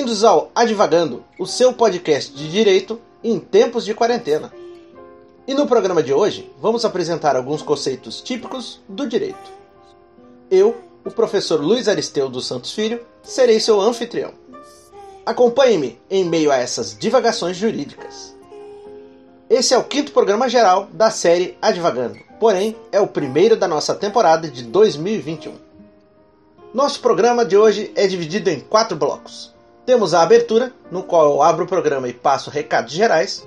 Bem-vindos ao Advagando, o seu podcast de direito em tempos de quarentena. E no programa de hoje, vamos apresentar alguns conceitos típicos do direito. Eu, o professor Luiz Aristeu dos Santos Filho, serei seu anfitrião. Acompanhe-me em meio a essas divagações jurídicas. Esse é o quinto programa geral da série Advagando, porém é o primeiro da nossa temporada de 2021. Nosso programa de hoje é dividido em quatro blocos. Temos a abertura, no qual eu abro o programa e passo recados gerais.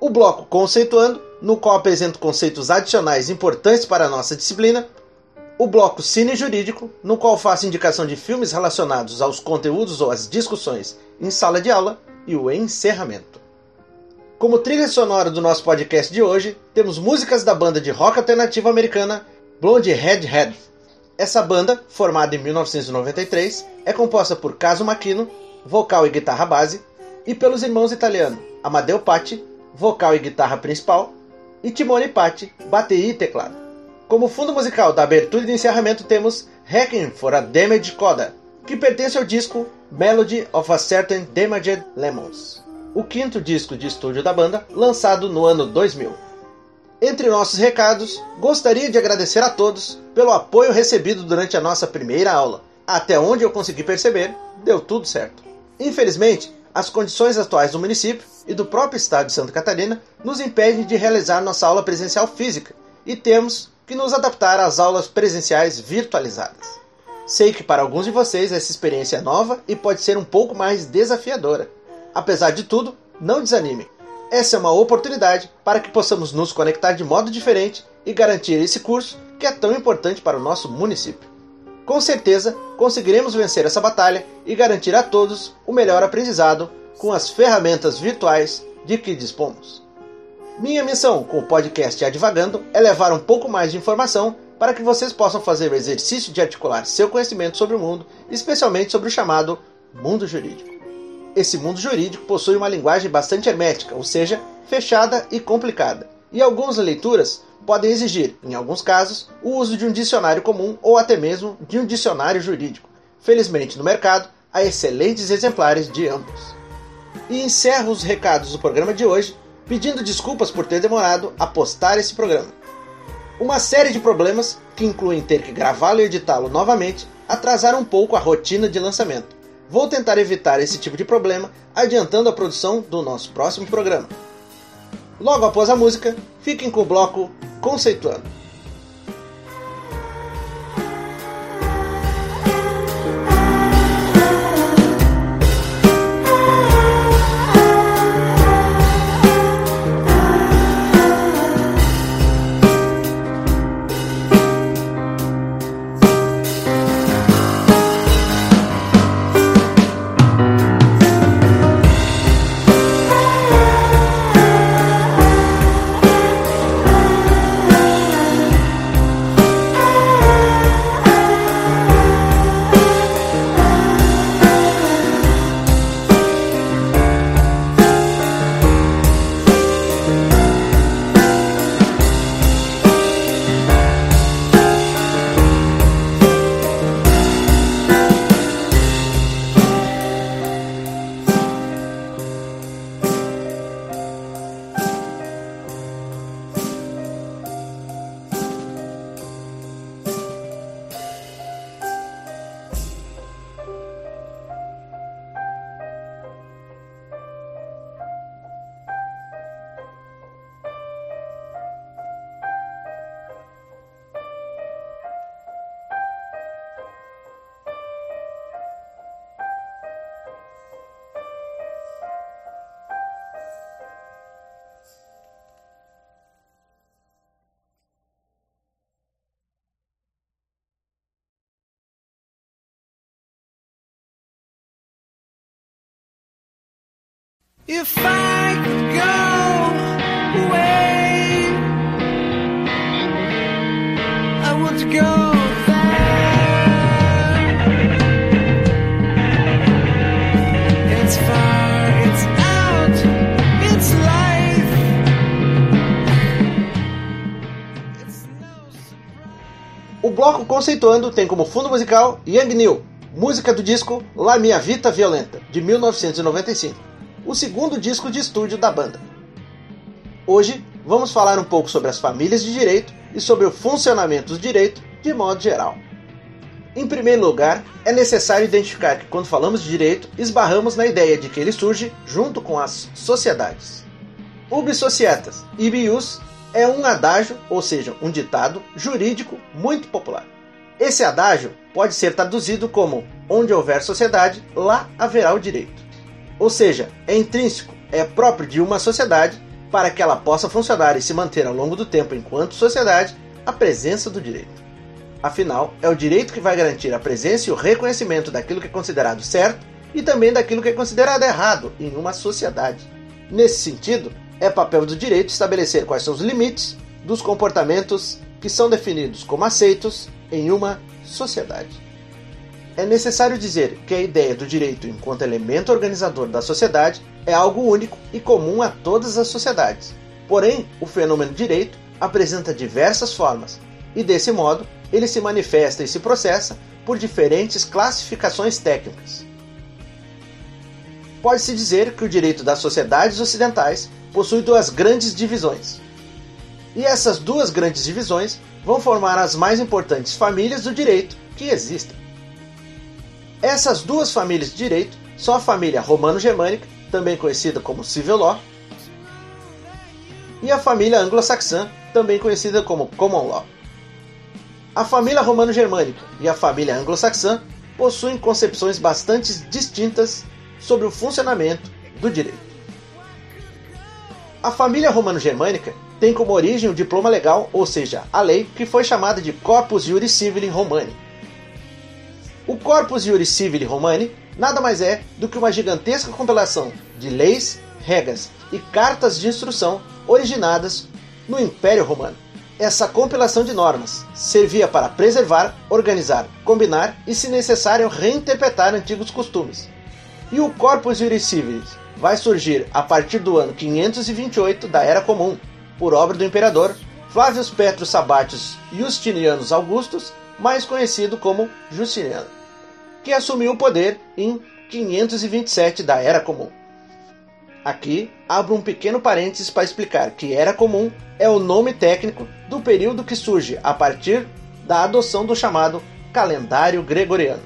O bloco Conceituando, no qual apresento conceitos adicionais importantes para a nossa disciplina. O bloco Cine Jurídico, no qual faço indicação de filmes relacionados aos conteúdos ou às discussões em sala de aula. E o encerramento. Como trilha sonora do nosso podcast de hoje, temos músicas da banda de rock alternativo americana Blonde Redhead. Essa banda, formada em 1993, é composta por Caso Makino, vocal e guitarra base, e pelos irmãos italianos Amadeo Patti, vocal e guitarra principal, e Timone Patti, bateria e teclado. Como fundo musical da abertura e do encerramento temos Hacking for a Damaged Coda, que pertence ao disco Melody of a Certain Damaged Lemons, o quinto disco de estúdio da banda, lançado no ano 2000. Entre nossos recados, gostaria de agradecer a todos pelo apoio recebido durante a nossa primeira aula. Até onde eu consegui perceber, deu tudo certo. Infelizmente, as condições atuais do município e do próprio estado de Santa Catarina nos impedem de realizar nossa aula presencial física e temos que nos adaptar às aulas presenciais virtualizadas. Sei que para alguns de vocês essa experiência é nova e pode ser um pouco mais desafiadora. Apesar de tudo, não desanime. Essa é uma oportunidade para que possamos nos conectar de modo diferente e garantir esse curso que é tão importante para o nosso município. Com certeza, conseguiremos vencer essa batalha e garantir a todos o melhor aprendizado com as ferramentas virtuais de que dispomos. Minha missão com o podcast Advagando é levar um pouco mais de informação para que vocês possam fazer o exercício de articular seu conhecimento sobre o mundo, especialmente sobre o chamado mundo jurídico. Esse mundo jurídico possui uma linguagem bastante hermética, ou seja, fechada e complicada, e algumas leituras podem exigir, em alguns casos, o uso de um dicionário comum ou até mesmo de um dicionário jurídico. Felizmente, no mercado, há excelentes exemplares de ambos. E encerro os recados do programa de hoje pedindo desculpas por ter demorado a postar esse programa. Uma série de problemas, que incluem ter que gravá-lo e editá-lo novamente, atrasaram um pouco a rotina de lançamento. Vou tentar evitar esse tipo de problema adiantando a produção do nosso próximo programa. Logo após a música, fiquem com o bloco Conceituando. If I could go away, I want to go no bloco Conceituando tem como fundo musical Young New, música do disco La Mia Vita Violenta, de 1995, o segundo disco de estúdio da banda. Hoje vamos falar um pouco sobre as famílias de direito e sobre o funcionamento do direito de modo geral. Em primeiro lugar, é necessário identificar que quando falamos de direito, esbarramos na ideia de que ele surge junto com as sociedades. Ubi societas, ibius, é um adágio, ou seja, um ditado jurídico muito popular. Esse adágio pode ser traduzido como onde houver sociedade, lá haverá o direito. Ou seja, é intrínseco, é próprio de uma sociedade para que ela possa funcionar e se manter ao longo do tempo enquanto sociedade a presença do direito. Afinal, é o direito que vai garantir a presença e o reconhecimento daquilo que é considerado certo e também daquilo que é considerado errado em uma sociedade. Nesse sentido, é papel do direito estabelecer quais são os limites dos comportamentos que são definidos como aceitos em uma sociedade. É necessário dizer que a ideia do direito enquanto elemento organizador da sociedade é algo único e comum a todas as sociedades. Porém, o fenômeno direito apresenta diversas formas e, desse modo, ele se manifesta e se processa por diferentes classificações técnicas. Pode-se dizer que o direito das sociedades ocidentais possui duas grandes divisões. E essas duas grandes divisões vão formar as mais importantes famílias do direito que existem. Essas duas famílias de direito são a família romano-germânica, também conhecida como Civil Law, e a família anglo-saxã, também conhecida como Common Law. A família romano-germânica e a família anglo-saxã possuem concepções bastante distintas sobre o funcionamento do direito. A família romano-germânica tem como origem o diploma legal, ou seja, a lei, que foi chamada de Corpus Juris Civili Romani. O Corpus Juris Civili Romani nada mais é do que uma gigantesca compilação de leis, regras e cartas de instrução originadas no Império Romano. Essa compilação de normas servia para preservar, organizar, combinar e, se necessário, reinterpretar antigos costumes. E o Corpus Juris Civilis vai surgir a partir do ano 528 da Era Comum, por obra do imperador Flavius Petrus Sabatius Justinianus Augustus, mais conhecido como Justiniano, que assumiu o poder em 527 da Era Comum. Aqui abro um pequeno parênteses para explicar que Era Comum é o nome técnico do período que surge a partir da adoção do chamado calendário gregoriano.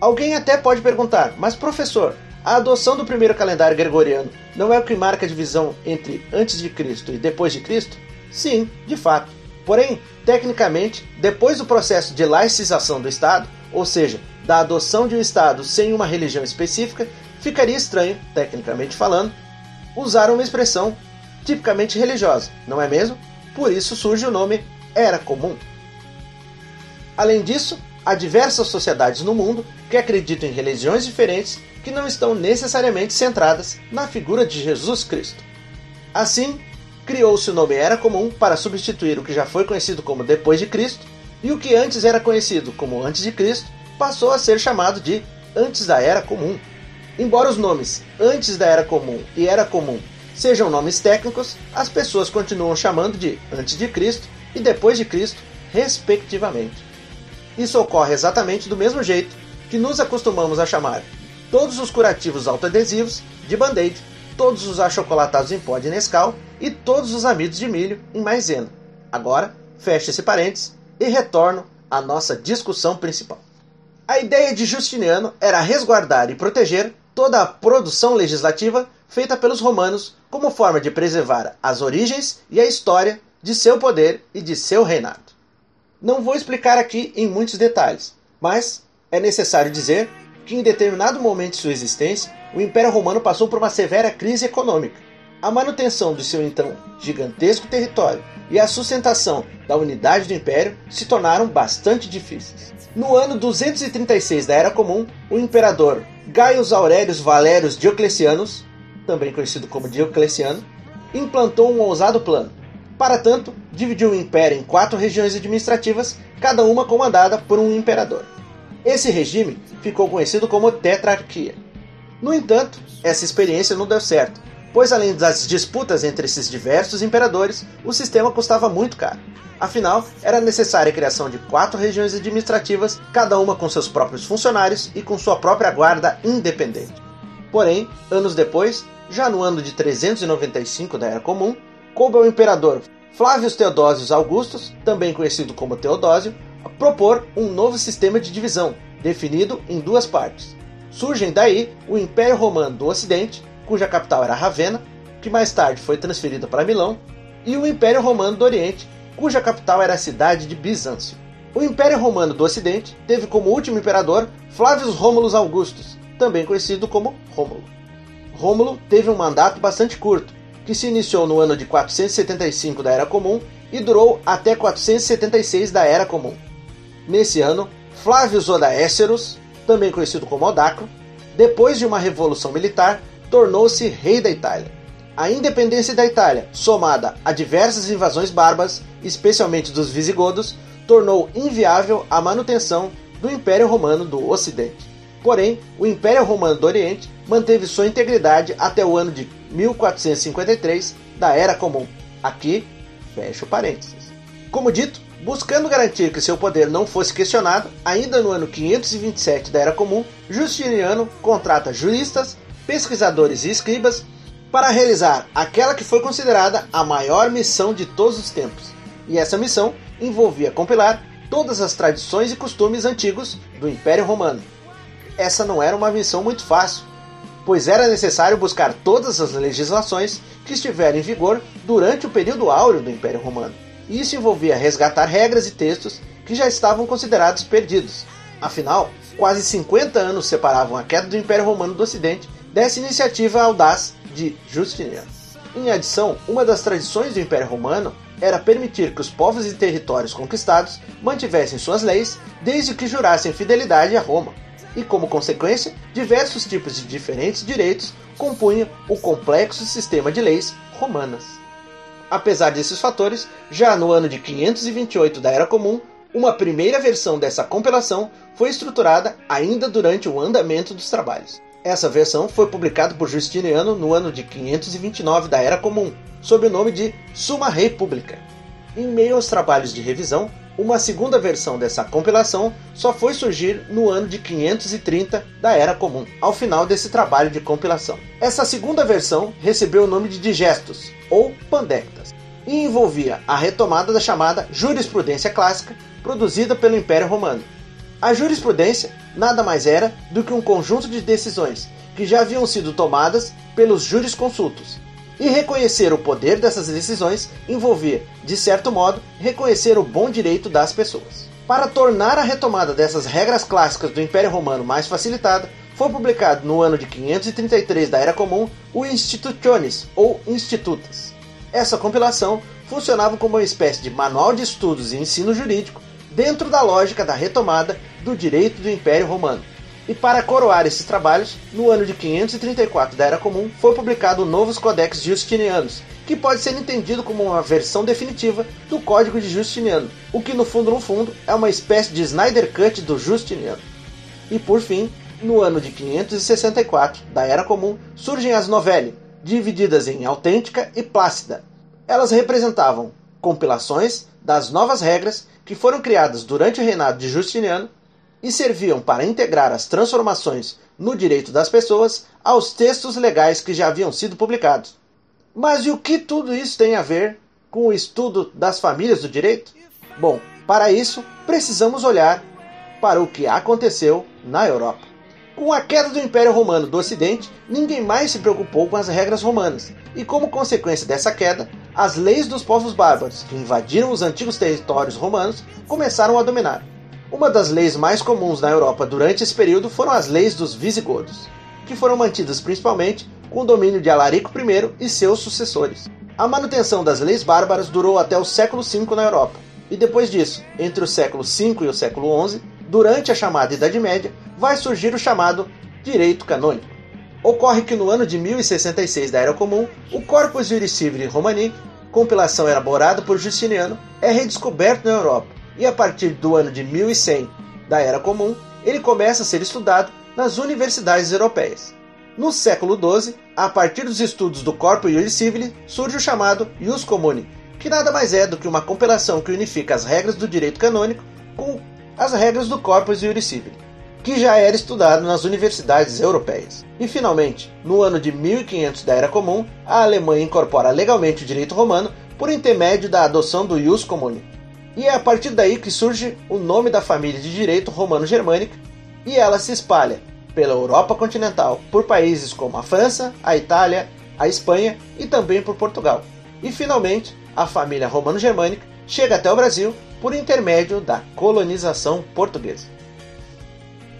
Alguém até pode perguntar, mas professor, a adoção do primeiro calendário gregoriano não é o que marca a divisão entre antes de Cristo e depois de Cristo? Sim, de fato. Porém, tecnicamente, depois do processo de laicização do Estado, ou seja, da adoção de um Estado sem uma religião específica, ficaria estranho, tecnicamente falando, usar uma expressão tipicamente religiosa, não é mesmo? Por isso surge o nome Era Comum. Além disso, há diversas sociedades no mundo que acreditam em religiões diferentes que não estão necessariamente centradas na figura de Jesus Cristo. Assim, criou-se o nome Era Comum para substituir o que já foi conhecido como Depois de Cristo, e o que antes era conhecido como Antes de Cristo passou a ser chamado de Antes da Era Comum. Embora os nomes Antes da Era Comum e Era Comum sejam nomes técnicos, as pessoas continuam chamando de Antes de Cristo e Depois de Cristo, respectivamente. Isso ocorre exatamente do mesmo jeito que nos acostumamos a chamar todos os curativos autoadesivos de Band-Aid, todos os achocolatados em pó de Nescau e todos os amidos de milho em maisena. Agora, fecho esse parênteses e retorno à nossa discussão principal. A ideia de Justiniano era resguardar e proteger toda a produção legislativa feita pelos romanos como forma de preservar as origens e a história de seu poder e de seu reinado. Não vou explicar aqui em muitos detalhes, mas é necessário dizer que em determinado momento de sua existência, o Império Romano passou por uma severa crise econômica. A manutenção do seu então gigantesco território e a sustentação da unidade do Império se tornaram bastante difíceis. No ano 236 da Era Comum, o imperador Gaius Aurelius Valerius Dioclecianus, também conhecido como Diocleciano, implantou um ousado plano. Para tanto, dividiu o império em quatro regiões administrativas, cada uma comandada por um imperador. Esse regime ficou conhecido como tetrarquia. No entanto, essa experiência não deu certo, pois além das disputas entre esses diversos imperadores, o sistema custava muito caro. Afinal, era necessária a criação de quatro regiões administrativas, cada uma com seus próprios funcionários e com sua própria guarda independente. Porém, anos depois, já no ano de 395 da Era Comum, coube ao imperador Flávios Teodósios Augustus, também conhecido como Teodósio, propor um novo sistema de divisão, definido em duas partes. Surgem daí o Império Romano do Ocidente, cuja capital era Ravenna, que mais tarde foi transferida para Milão, e o Império Romano do Oriente, cuja capital era a cidade de Bizâncio. O Império Romano do Ocidente teve como último imperador Flávios Rômulus Augustus, também conhecido como Rômulo. Rômulo teve um mandato bastante curto, que se iniciou no ano de 475 da Era Comum e durou até 476 da Era Comum. Nesse ano, Flávio Zodaéceros, também conhecido como Odacro, depois de uma revolução militar, tornou-se rei da Itália. A independência da Itália, somada a diversas invasões bárbaras, especialmente dos visigodos, tornou inviável a manutenção do Império Romano do Ocidente. Porém, o Império Romano do Oriente manteve sua integridade até o ano de 1453 da Era Comum. Aqui, fecho parênteses. Como dito, buscando garantir que seu poder não fosse questionado, ainda no ano 527 da Era Comum, Justiniano contrata juristas, pesquisadores e escribas para realizar aquela que foi considerada a maior missão de todos os tempos. E essa missão envolvia compilar todas as tradições e costumes antigos do Império Romano. Essa não era uma missão muito fácil, pois era necessário buscar todas as legislações que estiveram em vigor durante o período áureo do Império Romano. E isso envolvia resgatar regras e textos que já estavam considerados perdidos. Afinal, quase 50 anos separavam a queda do Império Romano do Ocidente dessa iniciativa audaz de Justiniano. Em adição, uma das tradições do Império Romano era permitir que os povos e territórios conquistados mantivessem suas leis desde que jurassem fidelidade a Roma e, como consequência, diversos tipos de diferentes direitos compunham o complexo sistema de leis romanas. Apesar desses fatores, já no ano de 528 da Era Comum, uma primeira versão dessa compilação foi estruturada ainda durante o andamento dos trabalhos. Essa versão foi publicada por Justiniano no ano de 529 da Era Comum, sob o nome de Summa Republica. Em meio aos trabalhos de revisão, uma segunda versão dessa compilação só foi surgir no ano de 530 da Era Comum, ao final desse trabalho de compilação. Essa segunda versão recebeu o nome de Digestos, ou Pandectas, e envolvia a retomada da chamada jurisprudência clássica produzida pelo Império Romano. A jurisprudência nada mais era do que um conjunto de decisões que já haviam sido tomadas pelos jurisconsultos, e reconhecer o poder dessas decisões envolvia, de certo modo, reconhecer o bom direito das pessoas. Para tornar a retomada dessas regras clássicas do Império Romano mais facilitada, foi publicado no ano de 533 da Era Comum o Institutiones, ou Institutas. Essa compilação funcionava como uma espécie de manual de estudos e ensino jurídico dentro da lógica da retomada do direito do Império Romano, e para coroar esses trabalhos, no ano de 534 da Era Comum, foi publicado o Novos Codex Justinianos, que pode ser entendido como uma versão definitiva do Código de Justiniano, o que no fundo no fundo é uma espécie de Snyder Cut do Justiniano. E por fim, no ano de 564 da Era Comum, surgem as Novelli, divididas em autêntica e plácida. Elas representavam compilações das novas regras que foram criadas durante o reinado de Justiniano e serviam para integrar as transformações no direito das pessoas aos textos legais que já haviam sido publicados. Mas e o que tudo isso tem a ver com o estudo das famílias do direito? Bom, para isso precisamos olhar para o que aconteceu na Europa. Com a queda do Império Romano do Ocidente, ninguém mais se preocupou com as regras romanas, e como consequência dessa queda, as leis dos povos bárbaros que invadiram os antigos territórios romanos começaram a dominar. Uma das leis mais comuns na Europa durante esse período foram as leis dos visigodos, que foram mantidas principalmente com o domínio de Alarico I e seus sucessores. A manutenção das leis bárbaras durou até o século V na Europa, e depois disso, entre o século V e o século XI, durante a chamada Idade Média, vai surgir o chamado direito canônico. Ocorre que no ano de 1066 da Era Comum, o Corpus Juris Civili Romani, compilação elaborada por Justiniano, é redescoberto na Europa e a partir do ano de 1100 da Era Comum, ele começa a ser estudado nas universidades europeias. No século XII, a partir dos estudos do Corpus Iuris Civili, surge o chamado Ius Commune, que nada mais é do que uma compilação que unifica as regras do direito canônico com as regras do Corpus Iuris Civili, que já era estudado nas universidades europeias. E finalmente, no ano de 1500 da Era Comum, a Alemanha incorpora legalmente o direito romano por intermédio da adoção do Ius Commune. E é a partir daí que surge o nome da família de direito romano-germânica e ela se espalha pela Europa continental por países como a França, a Itália, a Espanha e também por Portugal. E finalmente, a família romano-germânica chega até o Brasil por intermédio da colonização portuguesa.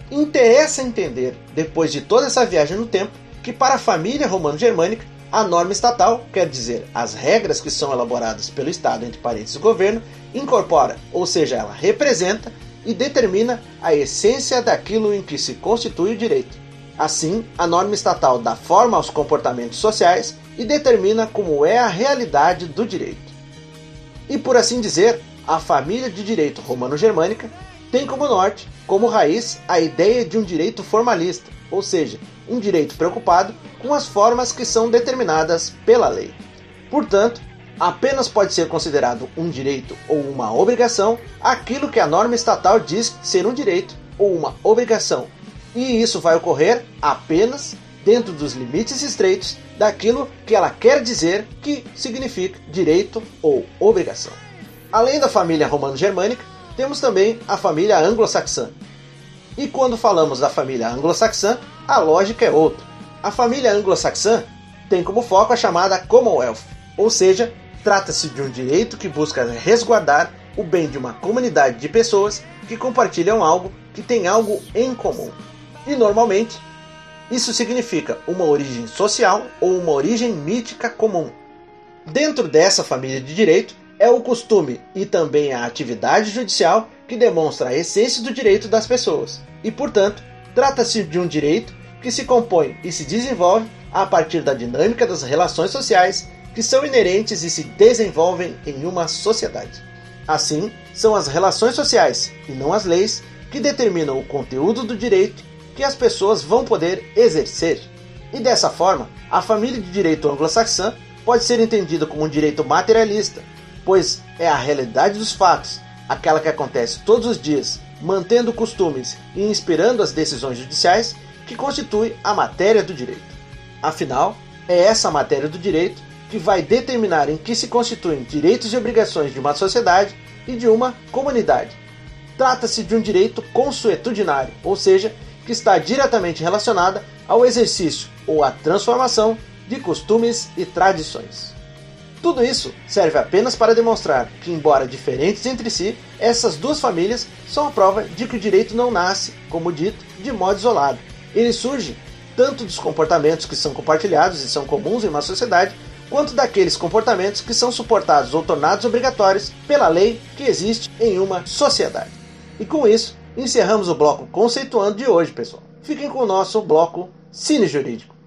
Interessa entender, depois de toda essa viagem no tempo, que para a família romano-germânica, a norma estatal, quer dizer, as regras que são elaboradas pelo Estado entre parênteses governo, incorpora, ou seja, ela representa e determina a essência daquilo em que se constitui o direito. Assim, a norma estatal dá forma aos comportamentos sociais e determina como é a realidade do direito. E por assim dizer, a família de direito romano-germânica tem como norte, como raiz, a ideia de um direito formalista, ou seja, um direito preocupado com as formas que são determinadas pela lei. Portanto, apenas pode ser considerado um direito ou uma obrigação aquilo que a norma estatal diz ser um direito ou uma obrigação, e isso vai ocorrer apenas dentro dos limites estreitos daquilo que ela quer dizer que significa direito ou obrigação. Além da família romano-germânica, temos também a família anglo-saxã. E quando falamos da família anglo-saxã, a lógica é outra. A família anglo-saxã tem como foco a chamada Commonwealth, ou seja, Trata-se de um direito que busca resguardar o bem de uma comunidade de pessoas que compartilham algo que tem algo em comum. E normalmente, isso significa uma origem social ou uma origem mítica comum. Dentro dessa família de direito, é o costume e também a atividade judicial que demonstra a essência do direito das pessoas. E, portanto, trata-se de um direito que se compõe e se desenvolve a partir da dinâmica das relações sociais que são inerentes e se desenvolvem em uma sociedade. Assim, são as relações sociais, e não as leis, que determinam o conteúdo do direito que as pessoas vão poder exercer. E dessa forma, a família de direito anglo-saxã pode ser entendida como um direito materialista, pois é a realidade dos fatos, aquela que acontece todos os dias, mantendo costumes e inspirando as decisões judiciais, que constitui a matéria do direito. Afinal, é essa matéria do direito que vai determinar em que se constituem direitos e obrigações de uma sociedade e de uma comunidade. Trata-se de um direito consuetudinário, ou seja, que está diretamente relacionada ao exercício ou à transformação de costumes e tradições. Tudo isso serve apenas para demonstrar que, embora diferentes entre si, essas duas famílias são a prova de que o direito não nasce, como dito, de modo isolado. Ele surge tanto dos comportamentos que são compartilhados e são comuns em uma sociedade, quanto daqueles comportamentos que são suportados ou tornados obrigatórios pela lei que existe em uma sociedade. E com isso, encerramos o bloco conceituando de hoje, pessoal. Fiquem com o nosso bloco Cine Jurídico.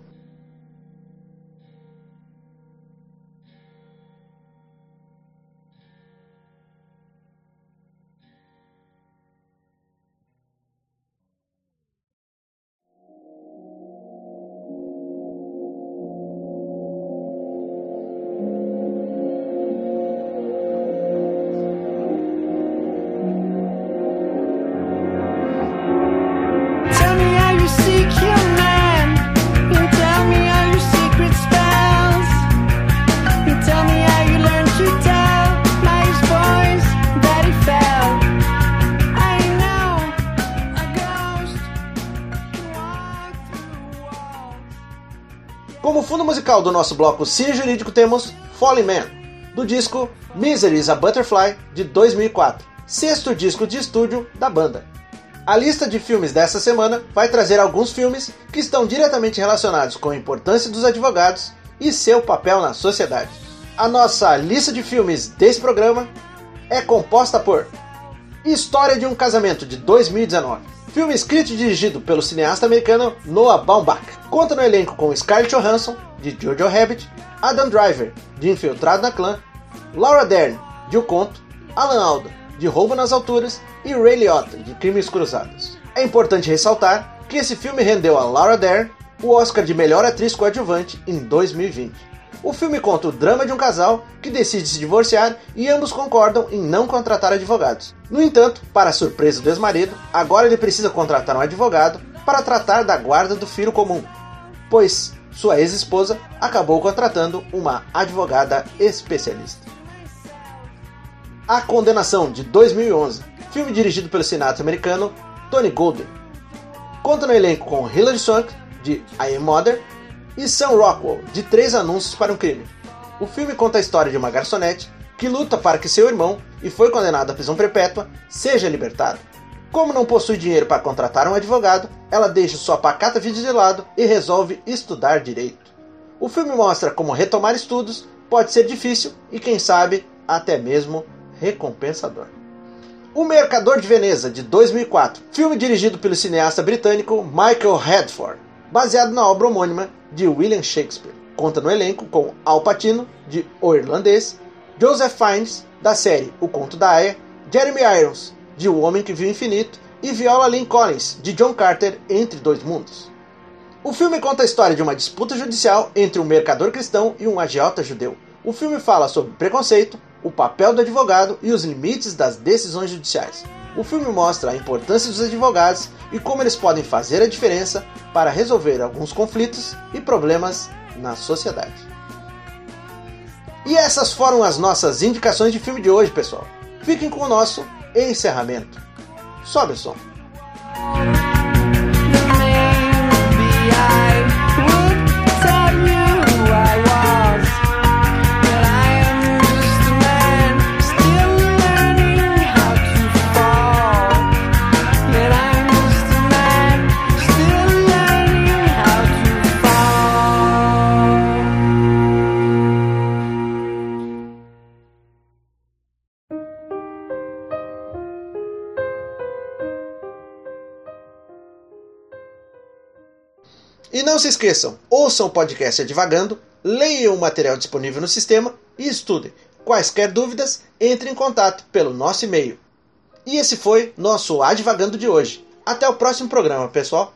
Nosso bloco Cine Jurídico temos Falling Man, do disco Misery is a Butterfly, de 2004, sexto disco de estúdio da banda. A lista de filmes dessa semana vai trazer alguns filmes que estão diretamente relacionados com a importância dos advogados e seu papel na sociedade. A nossa lista de filmes desse programa é composta por História de um Casamento de 2019. Filme escrito e dirigido pelo cineasta americano Noah Baumbach. Conta no elenco com Scarlett Johansson, de Jojo Rabbit, Adam Driver, de Infiltrado na Clã, Laura Dern, de O Conto, Alan Alda, de Roubo nas Alturas e Ray Liotta, de Crimes Cruzados. É importante ressaltar que esse filme rendeu a Laura Dern o Oscar de melhor atriz coadjuvante em 2020. O filme conta o drama de um casal que decide se divorciar e ambos concordam em não contratar advogados. No entanto, para surpresa do ex-marido, agora ele precisa contratar um advogado para tratar da guarda do filho comum, pois sua ex-esposa acabou contratando uma advogada especialista. A Condenação de 2011, filme dirigido pelo cineasta americano Tony Golden. Conta no elenco com Hilary Swank, de I Am Mother, e Sam Rockwell, de Três Anúncios para um Crime. O filme conta a história de uma garçonete que luta para que seu irmão, e foi condenado à prisão perpétua, seja libertado. Como não possui dinheiro para contratar um advogado, ela deixa sua pacata vida de lado e resolve estudar direito. O filme mostra como retomar estudos pode ser difícil e, quem sabe, até mesmo recompensador. O Mercador de Veneza, de 2004, filme dirigido pelo cineasta britânico Michael Redford, baseado na obra homônima de William Shakespeare. Conta no elenco com Al Pacino, de O Irlandês, Joseph Fiennes, da série O Conto da Aya, Jeremy Irons, de O Homem que Viu o Infinito, e Viola Lynn Collins, de John Carter, Entre Dois Mundos. O filme conta a história de uma disputa judicial entre um mercador cristão e um agiota judeu. O filme fala sobre preconceito, o papel do advogado e os limites das decisões judiciais. O filme mostra a importância dos advogados e como eles podem fazer a diferença para resolver alguns conflitos e problemas na sociedade. E essas foram as nossas indicações de filme de hoje, pessoal. Fiquem com o nosso encerramento. Sobe o som. E não se esqueçam, ouçam o podcast Advagando, leiam o material disponível no sistema e estudem. Quaisquer dúvidas, entre em contato pelo nosso e-mail. E esse foi nosso Advagando de hoje. Até o próximo programa, pessoal.